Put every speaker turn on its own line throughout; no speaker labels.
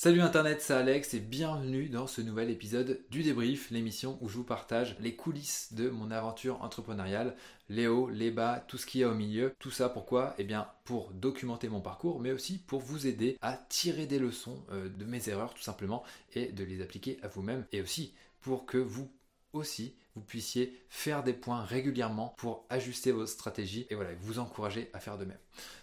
Salut Internet, c'est Alex et bienvenue dans ce nouvel épisode du débrief, l'émission où je vous partage les coulisses de mon aventure entrepreneuriale, les hauts, les bas, tout ce qu'il y a au milieu. Tout ça pourquoi? Eh bien pour documenter mon parcours, mais aussi pour vous aider à tirer des leçons euh, de mes erreurs tout simplement et de les appliquer à vous-même et aussi pour que vous aussi vous puissiez faire des points régulièrement pour ajuster vos stratégies et voilà, vous encourager à faire de même.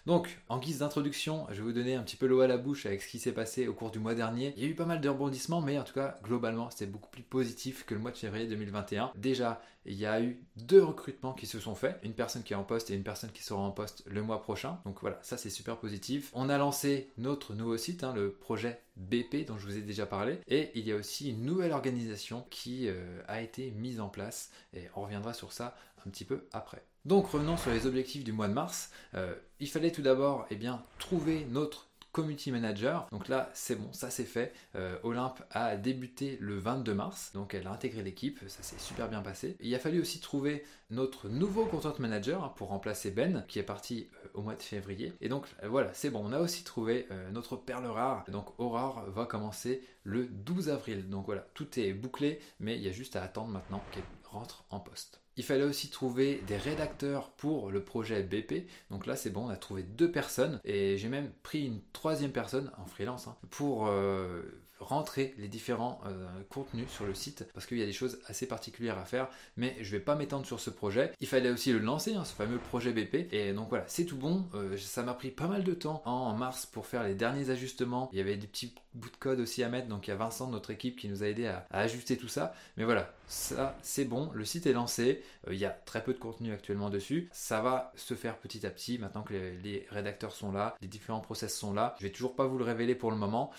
Donc, en guise d'introduction, je vais vous donner un petit peu l'eau à la bouche avec ce qui s'est passé au cours du mois dernier. Il y a eu pas mal de rebondissements, mais en tout cas, globalement, c'était beaucoup plus positif que le mois de février 2021. Déjà, il y a eu deux recrutements qui se sont faits, une personne qui est en poste et une personne qui sera en poste le mois prochain. Donc voilà, ça c'est super positif. On a lancé notre nouveau site, hein, le projet BP dont je vous ai déjà parlé, et il y a aussi une nouvelle organisation qui euh, a été mise en place, et on reviendra sur ça un petit peu après. Donc revenons sur les objectifs du mois de mars. Euh, il fallait tout d'abord eh bien, trouver notre community manager. Donc là, c'est bon, ça c'est fait. Euh, Olympe a débuté le 22 mars, donc elle a intégré l'équipe, ça s'est super bien passé. il a fallu aussi trouver notre nouveau content manager hein, pour remplacer Ben, qui est parti euh, au mois de février. Et donc voilà, c'est bon, on a aussi trouvé notre perle rare. Donc Aurore va commencer le 12 avril. Donc voilà, tout est bouclé, mais il y a juste à attendre maintenant qu'elle rentre en poste. Il fallait aussi trouver des rédacteurs pour le projet BP. Donc là, c'est bon, on a trouvé deux personnes et j'ai même pris une troisième personne en freelance hein, pour euh, rentrer les différents euh, contenus sur le site parce qu'il y a des choses assez particulières à faire mais je vais pas m'étendre sur ce projet. Il fallait aussi le lancer hein, ce fameux projet BP et donc voilà c'est tout bon. Euh, ça m'a pris pas mal de temps en mars pour faire les derniers ajustements. Il y avait des petits bouts de code aussi à mettre donc il y a Vincent de notre équipe qui nous a aidé à, ajuster tout ça. Mais voilà ça c'est bon. Le site est lancé. Euh, il y a très peu de contenu actuellement dessus. Ça va se faire petit à petit maintenant que les, rédacteurs sont là les différents process sont là. Je vais toujours pas vous le révéler pour le moment.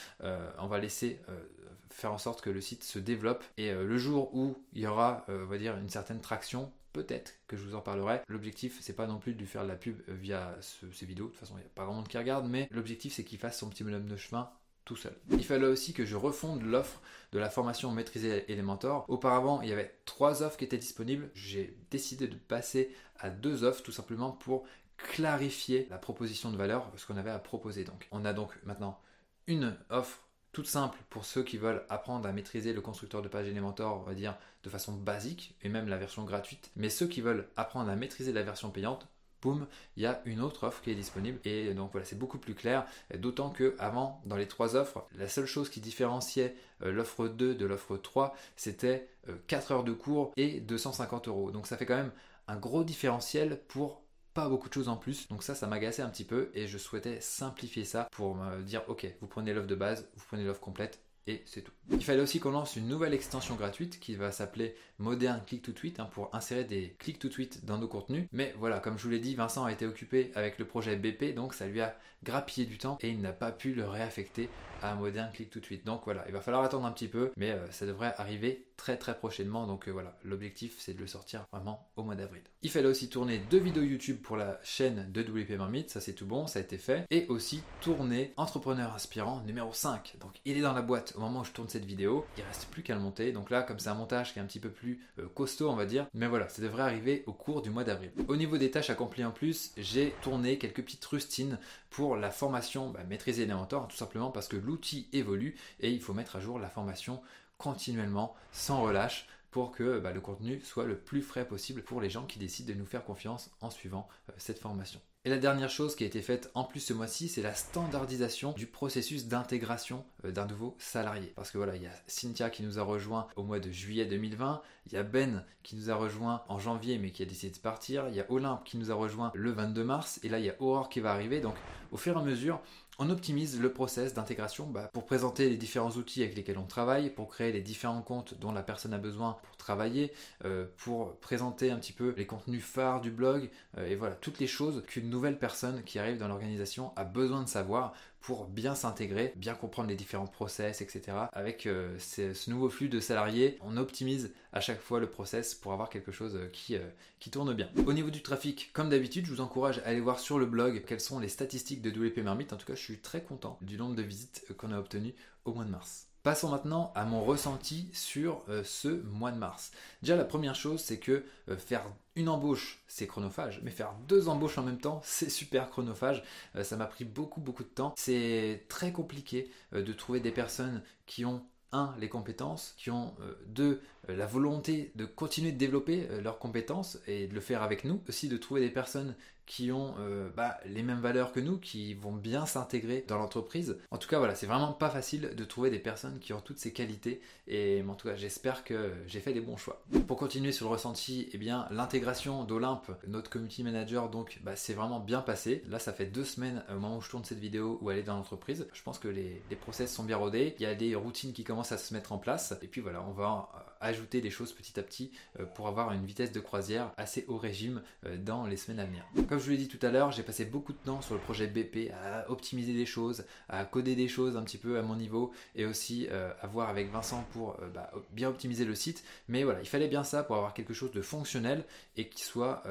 On va laisser euh, faire en sorte que le site se développe et euh, le jour où il y aura, euh, on va dire, une certaine traction, peut-être que je vous en parlerai. L'objectif, c'est pas non plus de lui faire de la pub via ces vidéos. De toute façon, il n'y a pas grand monde qui regarde, mais l'objectif, c'est qu'il fasse son petit bonhomme de chemin tout seul. Il fallait aussi que je refonde l'offre de la formation maîtriser Elementor. Auparavant, il y avait trois offres qui étaient disponibles. J'ai décidé de passer à deux offres tout simplement pour clarifier la proposition de valeur, ce qu'on avait à proposer. Donc, on a donc maintenant une offre toute simple pour ceux qui veulent apprendre à maîtriser le constructeur de page Elementor, on va dire de façon basique, et même la version gratuite. Mais ceux qui veulent apprendre à maîtriser la version payante, boum, il y a une autre offre qui est disponible. Et donc voilà, c'est beaucoup plus clair. D'autant que avant, dans les trois offres, la seule chose qui différenciait euh, l'offre 2 de l'offre 3, c'était 4 euh, heures de cours et 250 euros. Donc ça fait quand même un gros différentiel pour pas beaucoup de choses en plus. Donc ça, ça m'agaçait un petit peu et je souhaitais simplifier ça pour me dire, ok, vous prenez l'offre de base, vous prenez l'offre complète et c'est tout. Il fallait aussi qu'on lance une nouvelle extension gratuite qui va s'appeler Modern Click to Tweet hein, pour insérer des click to tweet dans nos contenus. Mais voilà, comme je vous l'ai dit, Vincent a été occupé avec le projet BP, donc ça lui a grappillé du temps et il n'a pas pu le réaffecter à Modern Click to Tweet. Donc voilà, il va falloir attendre un petit peu, mais euh, ça devrait arriver très très prochainement. Donc euh, voilà, l'objectif c'est de le sortir vraiment au mois d'avril. Il fallait aussi tourner deux vidéos YouTube pour la chaîne de WP Marmite, ça c'est tout bon, ça a été fait. Et aussi tourner Entrepreneur Inspirant numéro 5. Donc il est dans la boîte au moment où je tourne cette vidéo, il reste plus qu'à le monter. Donc là, comme c'est un montage qui est un petit peu plus euh, costaud, on va dire, mais voilà, ça devrait arriver au cours du mois d'avril. Au niveau des tâches accomplies en plus, j'ai tourné quelques petites rustines pour la formation bah, maîtriser Elementor, tout simplement parce que l'outil évolue et il faut mettre à jour la formation continuellement, sans relâche, pour que bah, le contenu soit le plus frais possible pour les gens qui décident de nous faire confiance en suivant euh, cette formation. Et la dernière chose qui a été faite en plus ce mois-ci, c'est la standardisation du processus d'intégration euh, d'un nouveau salarié. Parce que voilà, il y a Cynthia qui nous a rejoint au mois de juillet 2020, il y a Ben qui nous a rejoint en janvier mais qui a décidé de partir, il y a Olympe qui nous a rejoint le 22 mars, et là il y a Aurore qui va arriver. Donc au fur et à mesure, on optimise le process d'intégration bah, pour présenter les différents outils avec lesquels on travaille, pour créer les différents comptes dont la personne a besoin travailler, euh, pour présenter un petit peu les contenus phares du blog, euh, et voilà, toutes les choses qu'une nouvelle personne qui arrive dans l'organisation a besoin de savoir pour bien s'intégrer, bien comprendre les différents process, etc. Avec euh, ce nouveau flux de salariés, on optimise à chaque fois le process pour avoir quelque chose qui, qui tourne bien. Au niveau du trafic, comme d'habitude, je vous encourage à aller voir sur le blog quelles sont les statistiques de WP Marmite. En tout cas, je suis très content du nombre de visites qu'on a obtenues au mois de mars. Passons maintenant à mon ressenti sur euh, ce mois de mars. Déjà, la première chose, c'est que euh, faire une embauche, c'est chronophage, mais faire deux embauches en même temps, c'est super chronophage. Euh, ça m'a pris beaucoup, beaucoup de temps. C'est très compliqué de trouver des personnes qui ont un, les compétences, qui ont deux, la volonté de continuer de développer leurs compétences et de le faire avec nous. Aussi de trouver des personnes qui ont euh, bah, les mêmes valeurs que nous, qui vont bien s'intégrer dans l'entreprise. En tout cas, voilà, c'est vraiment pas facile de trouver des personnes qui ont toutes ces qualités. Et en tout cas, j'espère que j'ai fait les bons choix. Pour continuer sur le ressenti, eh bien, l'intégration d'Olympe, notre community manager, donc, bah, c'est vraiment bien passé. Là, ça fait deux semaines au moment où je tourne cette vidéo où elle est dans l'entreprise. Je pense que les, les process sont bien rodés. Il y a des routines qui commencent à se mettre en place. Et puis voilà, on va ajouter des choses petit à petit euh, pour avoir une vitesse de croisière assez haut régime euh, dans les semaines à venir. Comme je vous l'ai dit tout à l'heure, j'ai passé beaucoup de temps sur le projet BP à optimiser des choses, à coder des choses un petit peu à mon niveau et aussi euh, à voir avec Vincent pour bah, bien optimiser le site. Mais voilà, il fallait bien ça pour avoir quelque chose de fonctionnel et qui soit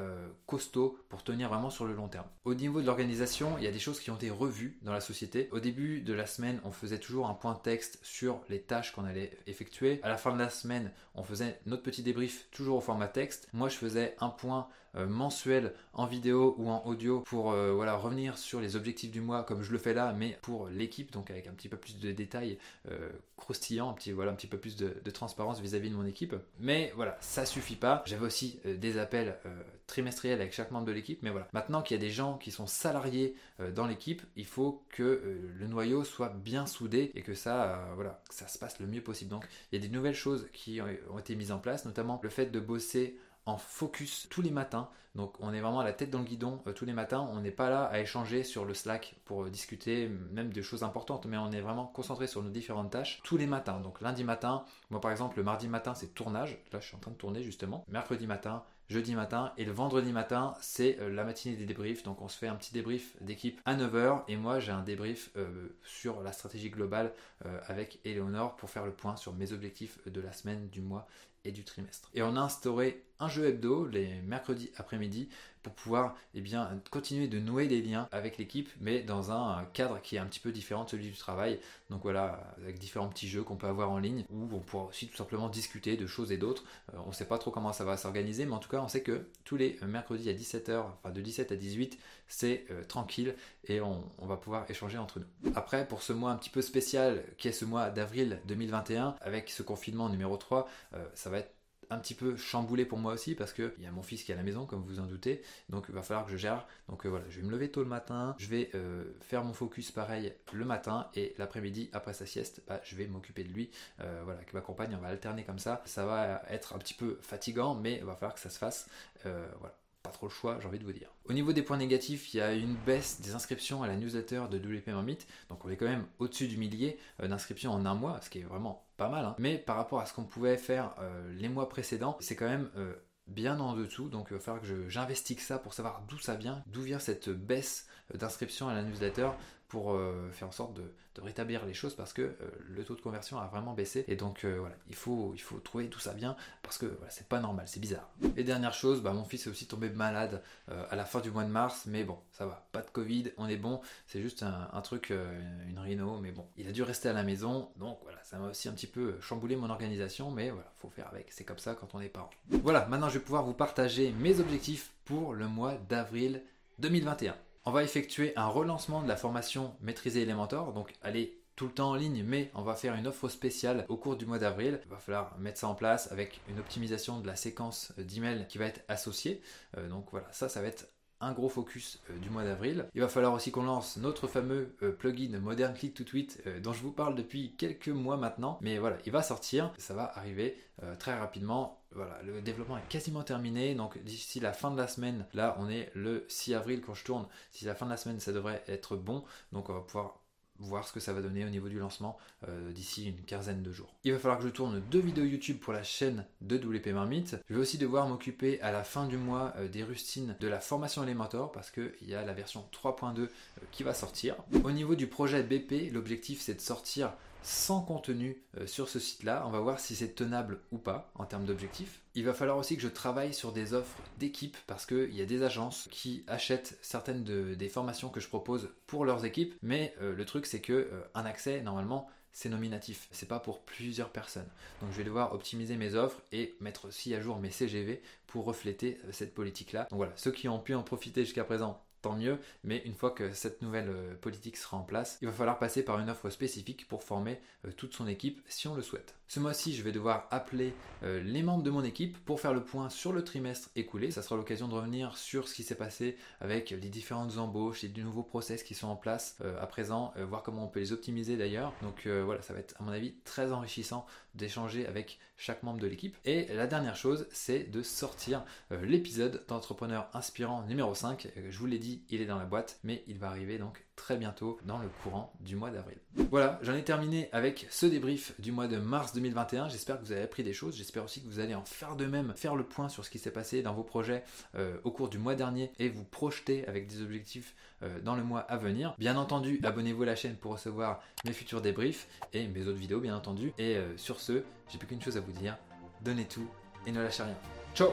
costaud pour tenir vraiment sur le long terme. Au niveau de l'organisation, il y a des choses qui ont été revues dans la société. Au début de la semaine, on faisait toujours un point texte sur les tâches qu'on allait effectuer. À la fin de la semaine, on faisait notre petit débrief toujours au format texte. Moi, je faisais un point mensuel en vidéo ou en audio pour euh, voilà, revenir sur les objectifs du mois comme je le fais là, mais pour l'équipe, donc avec un petit peu plus de détails euh, croustillants, un petit, voilà, un petit peu plus de, transparence vis-à-vis de mon équipe. Mais voilà, ça suffit pas. J'avais aussi des appels trimestriels avec chaque membre de l'équipe, mais voilà. Maintenant qu'il y a des gens qui sont salariés dans l'équipe, il faut que le noyau soit bien soudé et que ça, voilà, ça se passe le mieux possible. Donc il y a des nouvelles choses qui ont été mises en place, notamment le fait de bosser focus tous les matins. Donc on est vraiment à la tête dans le guidon euh, tous les matins. On n'est pas là à échanger sur le Slack pour euh, discuter même de choses importantes, mais on est vraiment concentré sur nos différentes tâches tous les matins. Donc lundi matin, moi par exemple le mardi matin c'est tournage. Là je suis en train de tourner justement. Mercredi matin, jeudi matin et le vendredi matin c'est euh, la matinée des débriefs donc on se fait un petit débrief d'équipe à 9h et moi j'ai un débrief sur la stratégie globale avec Eleonore pour faire le point sur mes objectifs de la semaine, du mois du trimestre. Et on a instauré un jeu hebdo les mercredis après-midi pour pouvoir eh bien, continuer de nouer des liens avec l'équipe, mais dans un cadre qui est un petit peu différent de celui du travail. Donc voilà, avec différents petits jeux qu'on peut avoir en ligne, où on pourra aussi tout simplement discuter de choses et d'autres. Euh, on ne sait pas trop comment ça va s'organiser, mais en tout cas, on sait que tous les mercredis à 17h, enfin de 17 à 18, c'est euh, tranquille et on, va pouvoir échanger entre nous. Après, pour ce mois un petit peu spécial, qui est ce mois d'avril 2021, avec ce confinement numéro 3, euh, ça va un petit peu chamboulé pour moi aussi parce qu'il y a mon fils qui est à la maison, comme vous en doutez. Donc il va falloir que je gère. Donc euh, voilà, je vais me lever tôt le matin. Je vais euh, faire mon focus pareil le matin et l'après-midi, après sa sieste, bah, je vais m'occuper de lui. Euh, voilà, avec ma compagne, on va alterner comme ça. Ça va être un petit peu fatigant, mais il va falloir que ça se fasse. voilà trop le choix, j'ai envie de vous dire. Au niveau des points négatifs, il y a une baisse des inscriptions à la newsletter de WP donc on est quand même au-dessus du millier d'inscriptions en un mois, ce qui est vraiment pas mal, hein. mais par rapport à ce qu'on pouvait faire euh, les mois précédents, c'est quand même euh, bien en dessous, donc il va falloir que j'investigue ça pour savoir d'où ça vient, d'où vient cette baisse d'inscription à la newsletter pour euh, faire en sorte de, rétablir les choses parce que euh, le taux de conversion a vraiment baissé. Et donc euh, voilà il faut, trouver tout ça bien parce que voilà, c'est pas normal c'est bizarre. Et dernière chose bah, mon fils est aussi tombé malade à la fin du mois de mars mais bon ça va pas de covid on est bon. C'est juste un, truc une rhino mais bon il a dû rester à la maison. Donc voilà ça m'a aussi un petit peu chamboulé mon organisation mais voilà faut faire avec. C'est comme ça quand on est parent. Voilà maintenant je vais pouvoir vous partager mes objectifs pour le mois d'avril 2021 on va effectuer un relancement de la formation Maîtriser Elementor, donc aller tout le temps en ligne, mais on va faire une offre spéciale au cours du mois d'avril. Il va falloir mettre ça en place avec une optimisation de la séquence d'emails qui va être associée. Euh, donc voilà, ça, ça va être un gros focus euh, du mois d'avril. Il va falloir aussi qu'on lance notre fameux euh, plugin Modern Click to Tweet dont je vous parle depuis quelques mois maintenant. Mais voilà, il va sortir, ça va arriver très rapidement voilà, le développement est quasiment terminé. Donc d'ici la fin de la semaine, là on est le 6 avril quand je tourne. D'ici la fin de la semaine, ça devrait être bon. Donc on va pouvoir voir ce que ça va donner au niveau du lancement euh, d'ici une quinzaine de jours. Il va falloir que je tourne deux vidéos YouTube pour la chaîne de WP Marmite. Je vais aussi devoir m'occuper à la fin du mois euh, des rustines de la formation Elementor parce qu'il y a la version 3.2 euh, qui va sortir. Au niveau du projet BP, l'objectif c'est de sortir sans contenu euh, sur ce site-là. On va voir si c'est tenable ou pas en termes d'objectifs. Il va falloir aussi que je travaille sur des offres d'équipe parce qu'il y a des agences qui achètent certaines des formations que je propose pour leurs équipes. Mais euh, le truc, c'est que euh, un accès, normalement, c'est nominatif, c'est pas pour plusieurs personnes. Donc je vais devoir optimiser mes offres et mettre aussi à jour mes CGV pour refléter cette politique-là. Donc voilà, ceux qui ont pu en profiter jusqu'à présent, mieux, mais une fois que cette nouvelle euh, politique sera en place, il va falloir passer par une offre spécifique pour former euh, toute son équipe si on le souhaite. Ce mois-ci, je vais devoir appeler euh, les membres de mon équipe pour faire le point sur le trimestre écoulé. Ça sera l'occasion de revenir sur ce qui s'est passé avec les différentes embauches et de nouveaux process qui sont en place à présent, voir comment on peut les optimiser d'ailleurs. Donc voilà, ça va être à mon avis très enrichissant d'échanger avec chaque membre de l'équipe. Et la dernière chose, c'est de sortir l'épisode d'entrepreneur inspirant numéro 5. je vous l'ai dit, il est dans la boîte, mais il va arriver donc très bientôt dans le courant du mois d'avril. Voilà, j'en ai terminé avec ce débrief du mois de mars 2021. J'espère que vous avez appris des choses. J'espère aussi que vous allez en faire de même, faire le point sur ce qui s'est passé dans vos projets euh, au cours du mois dernier et vous projeter avec des objectifs euh, dans le mois à venir. Bien entendu, abonnez-vous à la chaîne pour recevoir mes futurs débriefs et mes autres vidéos, bien entendu. Et euh, sur ce, j'ai plus qu'une chose à vous dire donnez tout et ne lâchez rien. Ciao